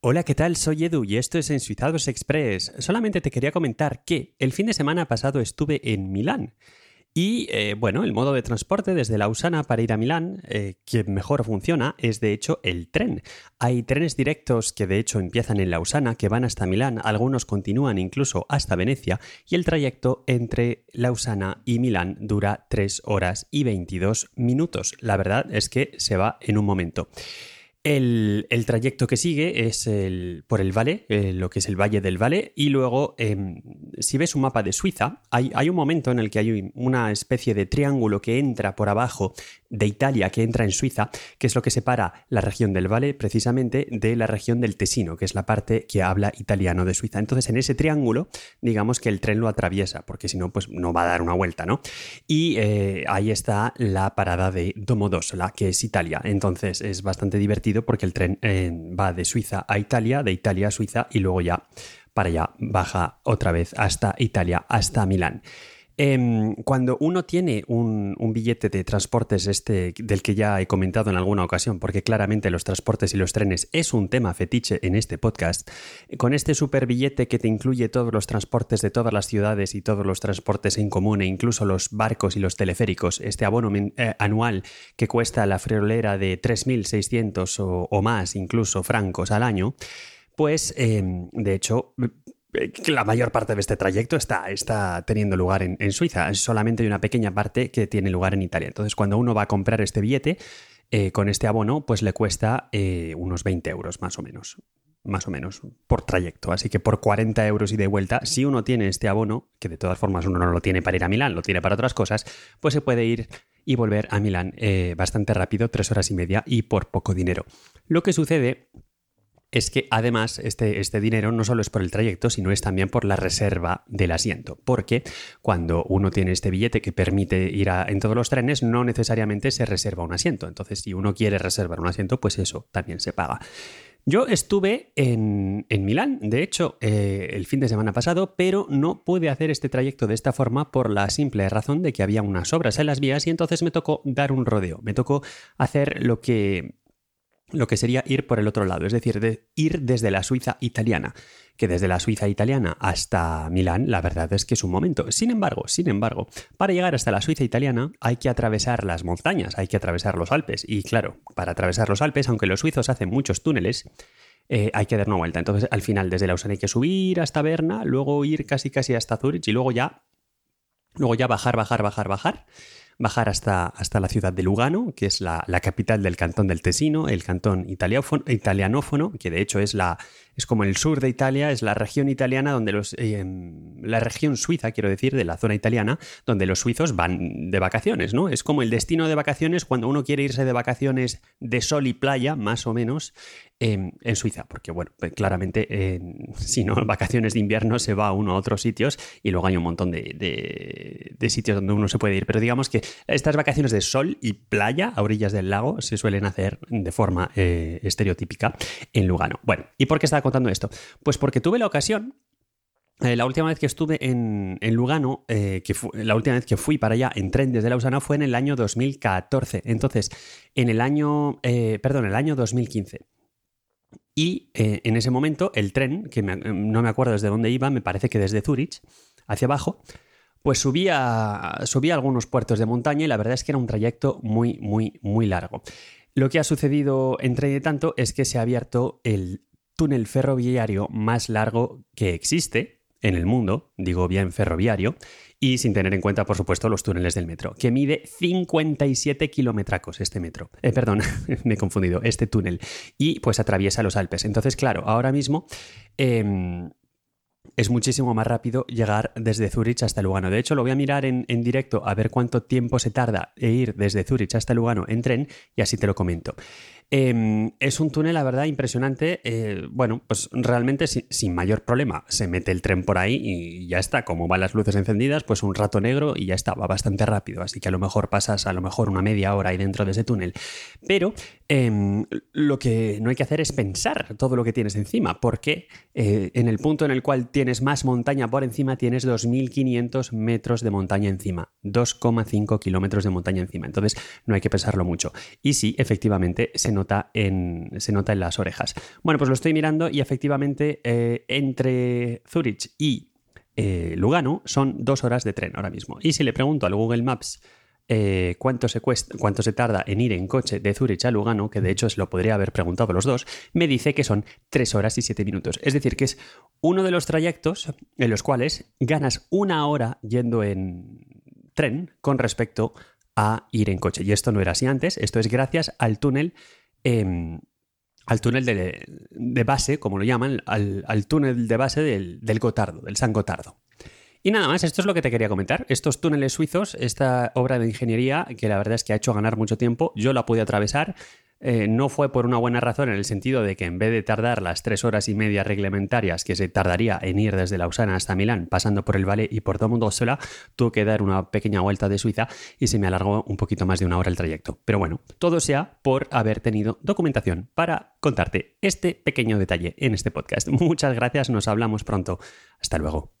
Hola, ¿qué tal? Soy Edu y esto es Ensuizados Express. Solamente te quería comentar que el fin de semana pasado estuve en Milán. Y eh, bueno, el modo de transporte desde Lausana para ir a Milán, eh, que mejor funciona, es de hecho el tren. Hay trenes directos que de hecho empiezan en Lausana, que van hasta Milán, algunos continúan incluso hasta Venecia, y el trayecto entre Lausana y Milán dura 3 horas y 22 minutos. La verdad es que se va en un momento. El, trayecto que sigue es el, por el Valle, eh, lo que es el Valle del Valle, y luego, em, si ves un mapa de Suiza, hay, hay, un momento en el que hay una especie de triángulo que entra por abajo de Italia, que entra en Suiza, que es lo que separa la región del Valle precisamente de la región del Tesino, que es la parte que habla italiano de Suiza. Entonces, en ese triángulo, digamos que el tren lo atraviesa, porque si no, pues no va a dar una vuelta, ¿no? Y eh, ahí está la parada de Domodossola, que es Italia. Entonces, es bastante divertido porque el tren eh, va de Suiza a Italia, de Italia a Suiza y luego ya para allá baja otra vez hasta Italia, hasta Milán. Em, cuando uno tiene un, billete de transportes este del que ya he comentado en alguna ocasión, porque claramente los transportes y los trenes es un tema fetiche en este podcast, con este super billete que te incluye todos los transportes de todas las ciudades y todos los transportes en común e incluso los barcos y los teleféricos, este abono eh, anual que cuesta la friolera de 3.600 o, o más incluso francos al año, pues em, de hecho la mayor parte de este trayecto está, está teniendo lugar en, Suiza. Solamente hay una pequeña parte que tiene lugar en Italia. Entonces, cuando uno va a comprar este billete eh, con este abono, pues le cuesta eh, unos 20 euros más o menos. Más o menos por trayecto. Así que por 40 euros y de vuelta, si uno tiene este abono, que de todas formas uno no lo tiene para ir a Milán, lo tiene para otras cosas, pues se puede ir y volver a Milán bastante rápido, tres horas y media y por poco dinero. Lo que sucede es que además este, este, dinero no solo es por el trayecto, sino es también por la reserva del asiento. Porque cuando uno tiene este billete que permite ir en todos los trenes, no necesariamente se reserva un asiento. Entonces, si uno quiere reservar un asiento, pues eso también se paga. Yo estuve en, Milán, de hecho, eh, el fin de semana pasado, pero no pude hacer este trayecto de esta forma por la simple razón de que había unas obras en las vías y entonces me tocó dar un rodeo. Me tocó hacer lo que lo que sería ir por el otro lado, es decir, de ir desde la Suiza italiana, que desde la Suiza italiana hasta Milán, la verdad es que es un momento. Sin embargo, sin embargo, para llegar hasta la Suiza italiana hay que atravesar las montañas, hay que atravesar los Alpes, y claro, para atravesar los Alpes, aunque los suizos hacen muchos túneles, eh, hay que dar una vuelta. Entonces, al final, desde Lausana hay que subir hasta Berna, luego ir casi casi hasta Zurich y luego ya, luego ya bajar, bajar, bajar, bajar bajar hasta, hasta la ciudad de Lugano, que es la, capital del cantón del Tesino, el cantón italianófono, que de hecho es, la, es como el sur de Italia, es la región italiana donde los... Eh, la región suiza, quiero decir, de la zona italiana, donde los suizos van de vacaciones, ¿no? Es como el destino de vacaciones cuando uno quiere irse de vacaciones de sol y playa, más o menos, en, Suiza, porque bueno, pues claramente si no, vacaciones de invierno se va uno a otros sitios y luego hay un montón de, sitios donde uno se puede ir, pero digamos que estas vacaciones de sol y playa a orillas del lago se suelen hacer de forma eh, estereotípica en Lugano. Bueno, ¿y por qué estaba contando esto? Pues porque tuve la ocasión eh, la última vez que estuve en, Lugano, eh, que la última vez que fui para allá en tren desde Lausana fue en el año 2014. Entonces, en el año, perdón, el año 2015. Y eh, en ese momento el tren, que no me acuerdo desde dónde iba, me parece que desde Zurich hacia abajo, pues subía, subía algunos puertos de montaña y la verdad es que era un trayecto muy, muy, muy largo. Lo que ha sucedido entre tanto es que se ha abierto el túnel ferroviario más largo que existe en el mundo, digo bien ferroviario, y sin tener en cuenta, por supuesto, los túneles del metro, que mide 57 kilometracos este metro. Eh, perdón, me he confundido, este túnel. Y pues atraviesa los Alpes. Entonces, claro, ahora mismo... Em, es muchísimo más rápido llegar desde Zurich hasta Lugano. De hecho, lo voy a mirar en, en, directo a ver cuánto tiempo se tarda e ir desde Zurich hasta Lugano en tren y así te lo comento. Em, es un túnel, la verdad, impresionante. Eh, bueno, pues realmente sin, mayor problema. Se mete el tren por ahí y ya está. Como van las luces encendidas, pues un rato negro y ya está. Va bastante rápido. Así que a lo mejor pasas a lo mejor una media hora ahí dentro de ese túnel. Pero em, lo que no hay que hacer es pensar todo lo que tienes encima. Porque eh, en el punto en el cual tienes más montaña por encima, tienes 2.500 metros de montaña encima. 2,5 kilómetros de montaña encima. Entonces no hay que pensarlo mucho. Y sí, efectivamente, se nota en, se nota en las orejas. Bueno, pues lo estoy mirando y efectivamente eh, entre Zurich y eh, Lugano son dos horas de tren ahora mismo. Y si le pregunto al Google Maps eh, cuánto, se cuesta, cuánto se tarda en ir en coche de Zurich a Lugano, que de hecho se lo podría haber preguntado los dos, me dice que son 3 horas y 7 minutos. Es decir, que es uno de los trayectos en los cuales ganas una hora yendo en tren con respecto a ir en coche. Y esto no era así antes, esto es gracias al túnel. Em, al túnel de, base, como lo llaman, al, túnel de base del, del Gotardo, del San Gotardo. Y nada más, esto es lo que te quería comentar. Estos túneles suizos, esta obra de ingeniería que la verdad es que ha hecho ganar mucho tiempo, yo la pude atravesar. Eh, no fue por una buena razón en el sentido de que en vez de tardar las tres horas y media reglamentarias que se tardaría en ir desde Lausana hasta Milán, pasando por el Valle y por sola, tuve que dar una pequeña vuelta de Suiza y se me alargó un poquito más de una hora el trayecto. Pero bueno, todo sea por haber tenido documentación para contarte este pequeño detalle en este podcast. Muchas gracias, nos hablamos pronto. Hasta luego.